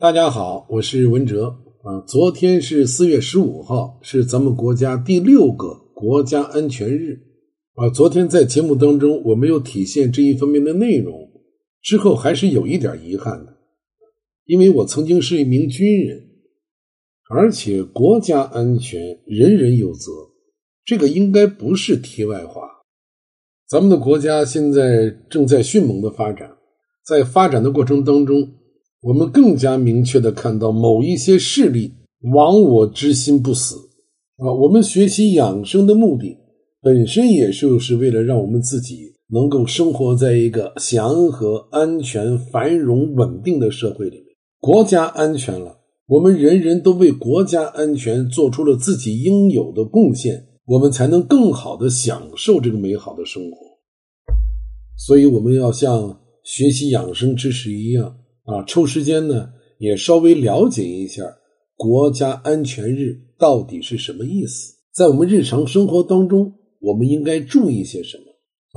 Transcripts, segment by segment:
大家好，我是文哲啊。昨天是四月十五号，是咱们国家第六个国家安全日啊。昨天在节目当中我没有体现这一方面的内容，之后还是有一点遗憾的，因为我曾经是一名军人，而且国家安全人人有责，这个应该不是题外话。咱们的国家现在正在迅猛的发展，在发展的过程当中。我们更加明确的看到，某一些势力亡我之心不死啊！我们学习养生的目的，本身也就是为了让我们自己能够生活在一个祥和、安全、繁荣、稳定的社会里面。国家安全了，我们人人都为国家安全做出了自己应有的贡献，我们才能更好的享受这个美好的生活。所以，我们要像学习养生知识一样。啊，抽时间呢，也稍微了解一下国家安全日到底是什么意思，在我们日常生活当中，我们应该注意些什么？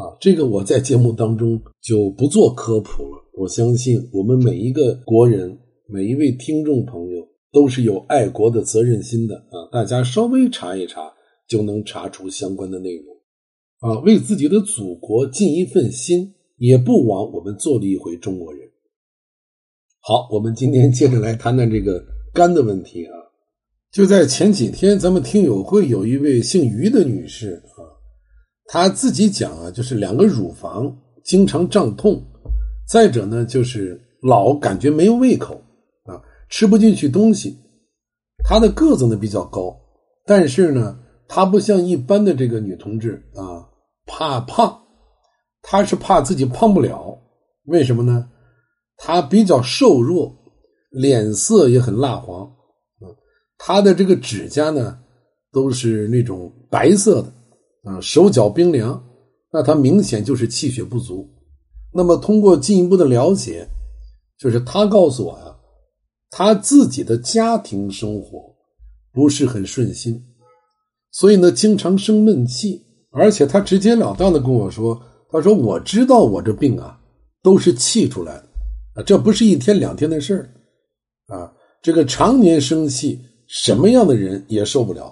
啊，这个我在节目当中就不做科普了。我相信我们每一个国人，每一位听众朋友都是有爱国的责任心的啊，大家稍微查一查就能查出相关的内容。啊，为自己的祖国尽一份心，也不枉我们做了一回中国人。好，我们今天接着来谈谈这个肝的问题啊。就在前几天，咱们听友会有一位姓于的女士啊，她自己讲啊，就是两个乳房经常胀痛，再者呢，就是老感觉没有胃口啊，吃不进去东西。她的个子呢比较高，但是呢，她不像一般的这个女同志啊，怕胖，她是怕自己胖不了。为什么呢？他比较瘦弱，脸色也很蜡黄，啊，他的这个指甲呢都是那种白色的，啊，手脚冰凉，那他明显就是气血不足。那么通过进一步的了解，就是他告诉我呀，他自己的家庭生活不是很顺心，所以呢经常生闷气，而且他直截了当的跟我说，他说我知道我这病啊都是气出来的。啊，这不是一天两天的事儿，啊，这个常年生气，什么样的人也受不了，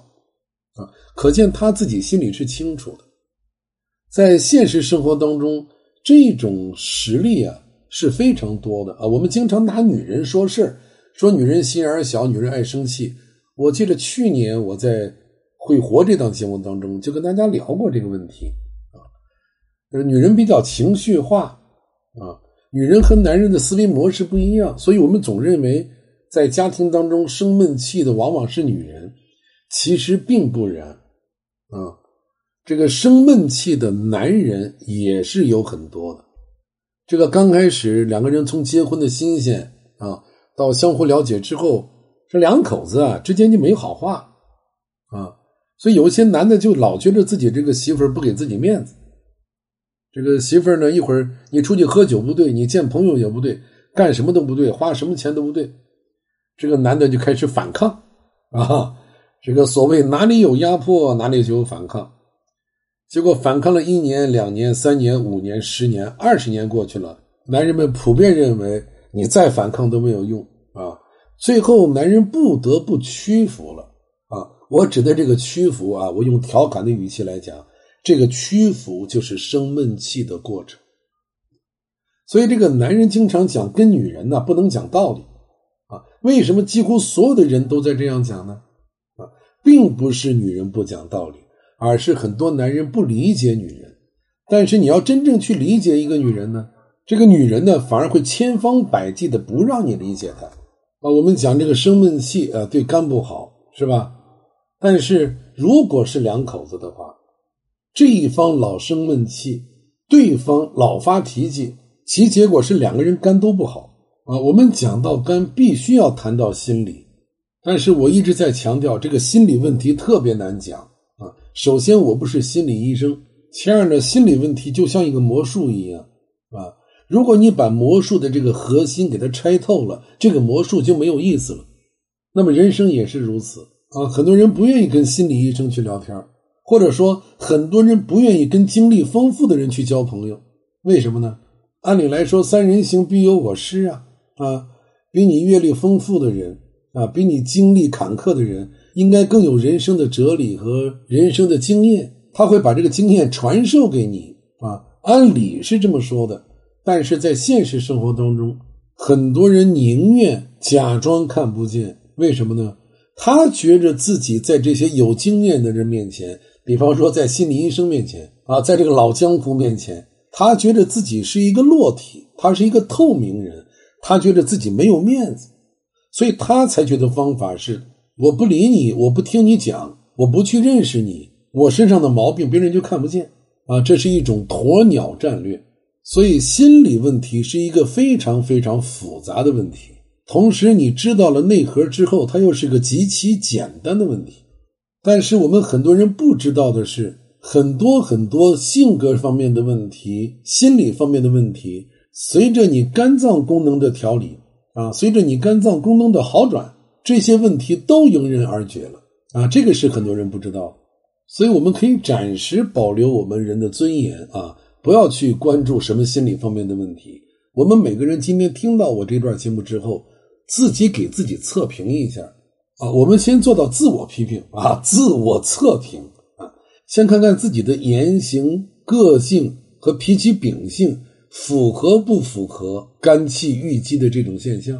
啊，可见他自己心里是清楚的。在现实生活当中，这种实例啊是非常多的啊。我们经常拿女人说事儿，说女人心眼小，女人爱生气。我记得去年我在《会活》这档节目当中就跟大家聊过这个问题啊，就是女人比较情绪化啊。女人和男人的思维模式不一样，所以我们总认为在家庭当中生闷气的往往是女人，其实并不然，啊，这个生闷气的男人也是有很多的。这个刚开始两个人从结婚的新鲜啊，到相互了解之后，这两口子啊之间就没好话啊，所以有一些男的就老觉得自己这个媳妇儿不给自己面子。这个媳妇儿呢，一会儿你出去喝酒不对，你见朋友也不对，干什么都不对，花什么钱都不对，这个男的就开始反抗啊。这个所谓哪里有压迫，哪里就有反抗。结果反抗了一年、两年、三年、五年、十年、二十年过去了，男人们普遍认为你再反抗都没有用啊。最后，男人不得不屈服了啊。我指的这个屈服啊，我用调侃的语气来讲。这个屈服就是生闷气的过程，所以这个男人经常讲跟女人呢不能讲道理啊。为什么几乎所有的人都在这样讲呢？啊，并不是女人不讲道理，而是很多男人不理解女人。但是你要真正去理解一个女人呢，这个女人呢反而会千方百计的不让你理解她啊。我们讲这个生闷气啊，对肝不好，是吧？但是如果是两口子的话，这一方老生闷气，对方老发脾气，其结果是两个人肝都不好啊。我们讲到肝，必须要谈到心理，但是我一直在强调，这个心理问题特别难讲啊。首先，我不是心理医生；其二呢，心理问题就像一个魔术一样啊。如果你把魔术的这个核心给它拆透了，这个魔术就没有意思了。那么人生也是如此啊。很多人不愿意跟心理医生去聊天或者说，很多人不愿意跟经历丰富的人去交朋友，为什么呢？按理来说，三人行必有我师啊啊！比你阅历丰富的人啊，比你经历坎坷的人，应该更有人生的哲理和人生的经验，他会把这个经验传授给你啊。按理是这么说的，但是在现实生活当中，很多人宁愿假装看不见，为什么呢？他觉着自己在这些有经验的人面前，比方说在心理医生面前啊，在这个老江湖面前，他觉得自己是一个裸体，他是一个透明人，他觉得自己没有面子，所以他采取的方法是：我不理你，我不听你讲，我不去认识你，我身上的毛病别人就看不见。啊，这是一种鸵鸟战略，所以心理问题是一个非常非常复杂的问题。同时，你知道了内核之后，它又是个极其简单的问题。但是，我们很多人不知道的是，很多很多性格方面的问题、心理方面的问题，随着你肝脏功能的调理啊，随着你肝脏功能的好转，这些问题都迎刃而解了啊。这个是很多人不知道。所以，我们可以暂时保留我们人的尊严啊，不要去关注什么心理方面的问题。我们每个人今天听到我这段节目之后，自己给自己测评一下啊。我们先做到自我批评啊，自我测评啊，先看看自己的言行、个性和脾气秉性符合不符合肝气郁积的这种现象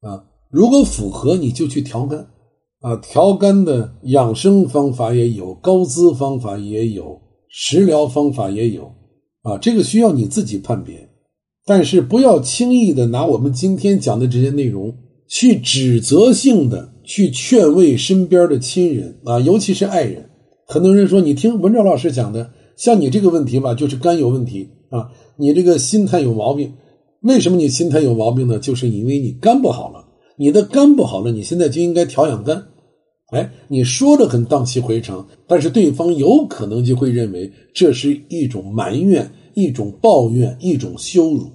啊。如果符合，你就去调肝。啊，调肝的养生方法也有，高滋方法也有，食疗方法也有，啊，这个需要你自己判别，但是不要轻易的拿我们今天讲的这些内容去指责性的去劝慰身边的亲人啊，尤其是爱人。很多人说，你听文昭老师讲的，像你这个问题吧，就是肝有问题啊，你这个心态有毛病。为什么你心态有毛病呢？就是因为你肝不好了，你的肝不好了，你现在就应该调养肝。哎，你说的很荡气回肠，但是对方有可能就会认为这是一种埋怨、一种抱怨、一种羞辱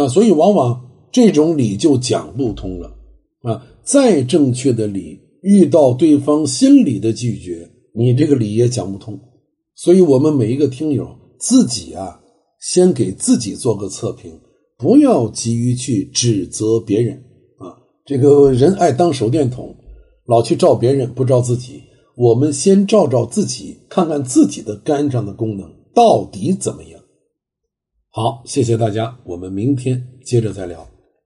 啊，所以往往这种理就讲不通了啊。再正确的理，遇到对方心理的拒绝，你这个理也讲不通。所以，我们每一个听友自己啊，先给自己做个测评，不要急于去指责别人啊。这个人爱当手电筒。老去照别人，不照自己。我们先照照自己，看看自己的肝脏的功能到底怎么样。好，谢谢大家，我们明天接着再聊。